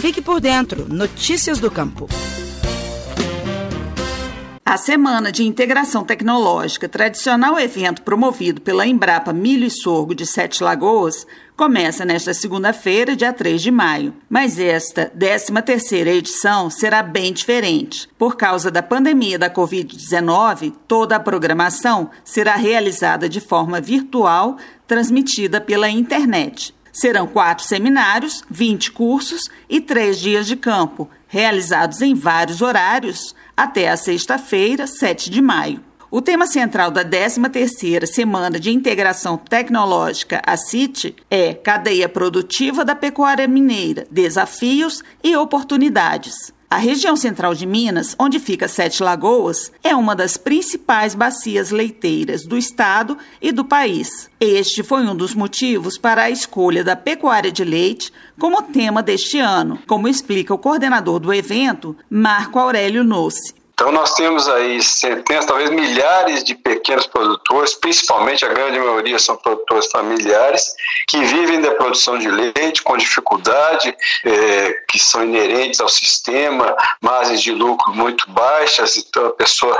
Fique por dentro. Notícias do Campo. A Semana de Integração Tecnológica, tradicional evento promovido pela Embrapa Milho e Sorgo de Sete Lagoas, começa nesta segunda-feira, dia 3 de maio. Mas esta 13ª edição será bem diferente. Por causa da pandemia da Covid-19, toda a programação será realizada de forma virtual, transmitida pela internet. Serão quatro seminários, 20 cursos e três dias de campo, realizados em vários horários, até a sexta-feira, 7 de maio. O tema central da 13ª Semana de Integração Tecnológica, a CIT, é Cadeia Produtiva da Pecuária Mineira, Desafios e Oportunidades. A região central de Minas, onde fica Sete Lagoas, é uma das principais bacias leiteiras do estado e do país. Este foi um dos motivos para a escolha da pecuária de leite como tema deste ano, como explica o coordenador do evento, Marco Aurélio Nossi. Então nós temos aí centenas, talvez milhares de pequenos produtores, principalmente a grande maioria são produtores familiares, que vivem da produção de leite com dificuldade, é, que são inerentes ao sistema, margens de lucro muito baixas, então a pessoa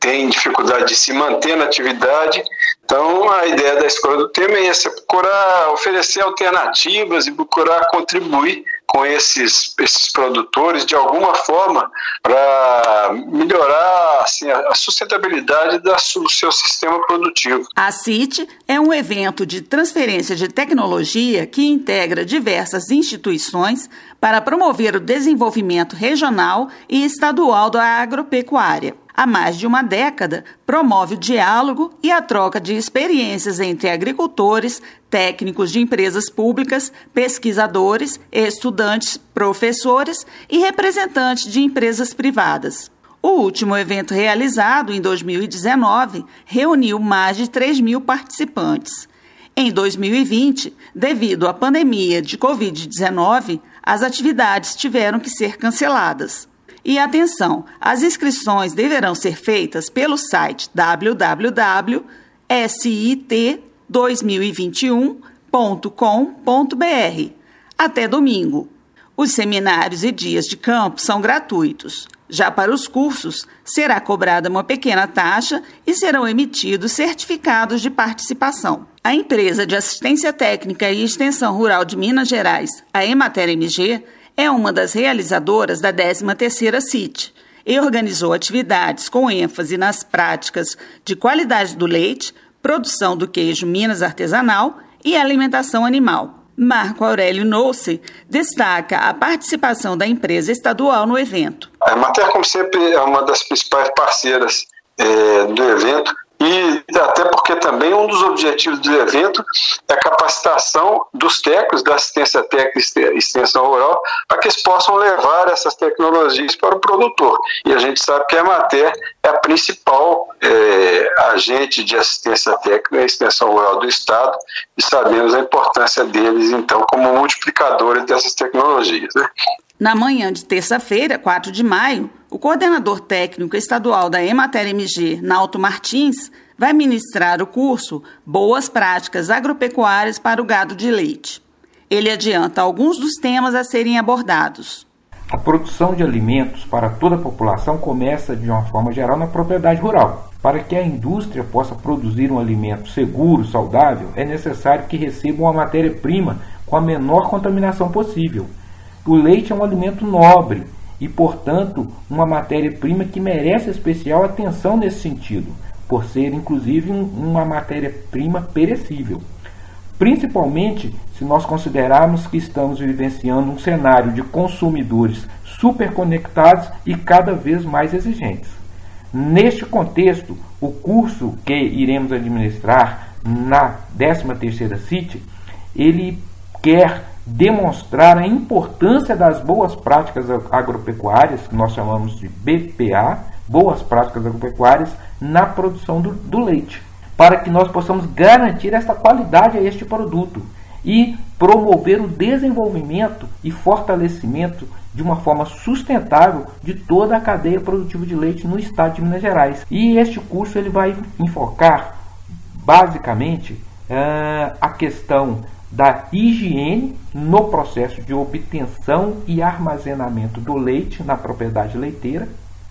tem dificuldade de se manter na atividade. Então, a ideia da escolha do tema é essa, procurar oferecer alternativas e procurar contribuir com esses, esses produtores de alguma forma para melhorar assim, a sustentabilidade do seu sistema produtivo. A CIT é um evento de transferência de tecnologia que integra diversas instituições para promover o desenvolvimento regional e estadual da agropecuária há mais de uma década, promove o diálogo e a troca de experiências entre agricultores, técnicos de empresas públicas, pesquisadores, estudantes, professores e representantes de empresas privadas. O último evento realizado, em 2019, reuniu mais de 3 mil participantes. Em 2020, devido à pandemia de Covid-19, as atividades tiveram que ser canceladas. E atenção, as inscrições deverão ser feitas pelo site www.sit2021.com.br até domingo. Os seminários e dias de campo são gratuitos. Já para os cursos, será cobrada uma pequena taxa e serão emitidos certificados de participação. A empresa de assistência técnica e extensão rural de Minas Gerais, a Emater MG, é uma das realizadoras da 13ª CIT e organizou atividades com ênfase nas práticas de qualidade do leite, produção do queijo Minas artesanal e alimentação animal. Marco Aurélio Nouce destaca a participação da empresa estadual no evento. A Mater, como sempre, é uma das principais parceiras é, do evento e até porque também um dos objetivos do evento é a capacitação dos técnicos da assistência técnica e extensão rural para que eles possam levar essas tecnologias para o produtor. E a gente sabe que a Emater é a principal é, agente de assistência técnica e extensão rural do Estado e sabemos a importância deles, então, como multiplicadores dessas tecnologias. Né? Na manhã de terça-feira, 4 de maio, o coordenador técnico estadual da Emater MG, Nauto Martins, vai ministrar o curso Boas Práticas Agropecuárias para o Gado de Leite. Ele adianta alguns dos temas a serem abordados. A produção de alimentos para toda a população começa, de uma forma geral, na propriedade rural. Para que a indústria possa produzir um alimento seguro, saudável, é necessário que receba uma matéria-prima com a menor contaminação possível. O leite é um alimento nobre e, portanto, uma matéria-prima que merece especial atenção nesse sentido, por ser inclusive um, uma matéria-prima perecível. Principalmente se nós considerarmos que estamos vivenciando um cenário de consumidores superconectados e cada vez mais exigentes. Neste contexto, o curso que iremos administrar na 13ª CIT, ele quer demonstrar a importância das boas práticas agropecuárias, que nós chamamos de BPA, boas práticas agropecuárias, na produção do, do leite, para que nós possamos garantir esta qualidade a este produto e promover o desenvolvimento e fortalecimento de uma forma sustentável de toda a cadeia produtiva de leite no estado de Minas Gerais. E este curso ele vai enfocar basicamente uh, a questão da higiene no processo de obtenção e armazenamento do leite na propriedade leiteira,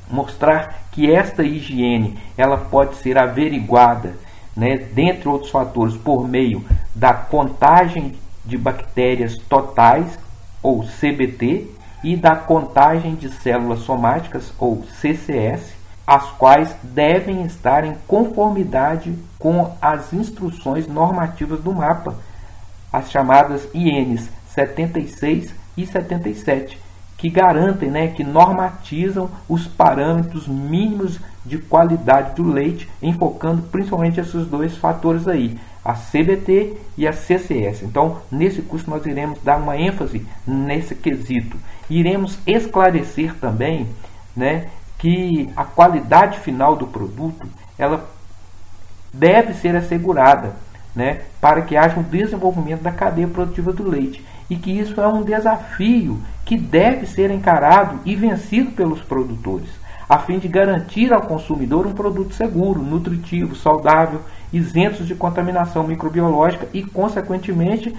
mostrar que esta higiene ela pode ser averiguada, né, dentre outros fatores, por meio da contagem de bactérias totais ou CBT e da contagem de células somáticas ou CCS, as quais devem estar em conformidade com as instruções normativas do mapa as chamadas INs 76 e 77, que garantem, né, que normatizam os parâmetros mínimos de qualidade do leite, enfocando principalmente esses dois fatores aí, a CBT e a CCS. Então, nesse curso nós iremos dar uma ênfase nesse quesito. Iremos esclarecer também, né, que a qualidade final do produto, ela deve ser assegurada né, para que haja um desenvolvimento da cadeia produtiva do leite. E que isso é um desafio que deve ser encarado e vencido pelos produtores, a fim de garantir ao consumidor um produto seguro, nutritivo, saudável, isento de contaminação microbiológica e, consequentemente,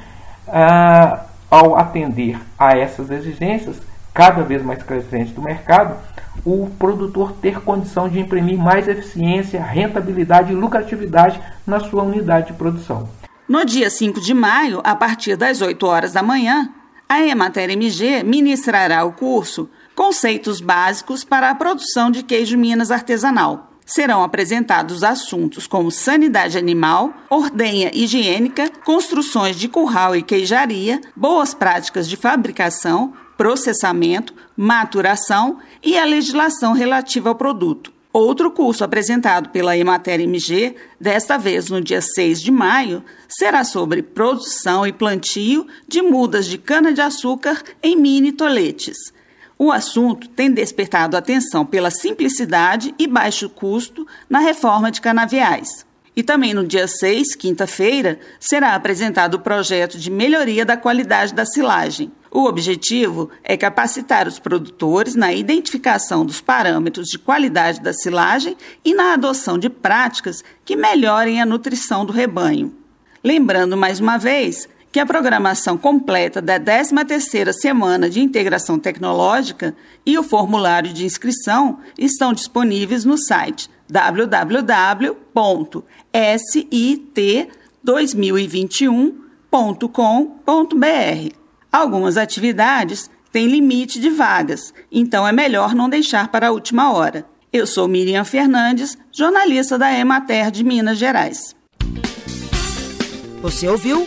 ah, ao atender a essas exigências cada vez mais crescentes do mercado, o produtor ter condição de imprimir mais eficiência, rentabilidade e lucratividade na sua unidade de produção. No dia 5 de maio, a partir das 8 horas da manhã, a Emater MG ministrará o curso Conceitos Básicos para a Produção de Queijo Minas Artesanal. Serão apresentados assuntos como sanidade animal, ordenha higiênica, construções de curral e queijaria, boas práticas de fabricação, processamento, maturação e a legislação relativa ao produto. Outro curso apresentado pela Emater MG, desta vez no dia 6 de maio, será sobre produção e plantio de mudas de cana-de-açúcar em mini toletes. O assunto tem despertado atenção pela simplicidade e baixo custo na reforma de canaviais. E também no dia 6, quinta-feira, será apresentado o projeto de melhoria da qualidade da silagem. O objetivo é capacitar os produtores na identificação dos parâmetros de qualidade da silagem e na adoção de práticas que melhorem a nutrição do rebanho. Lembrando mais uma vez que a programação completa da 13ª Semana de Integração Tecnológica e o formulário de inscrição estão disponíveis no site www.sit2021.com.br. Algumas atividades têm limite de vagas, então é melhor não deixar para a última hora. Eu sou Miriam Fernandes, jornalista da Emater de Minas Gerais. Você ouviu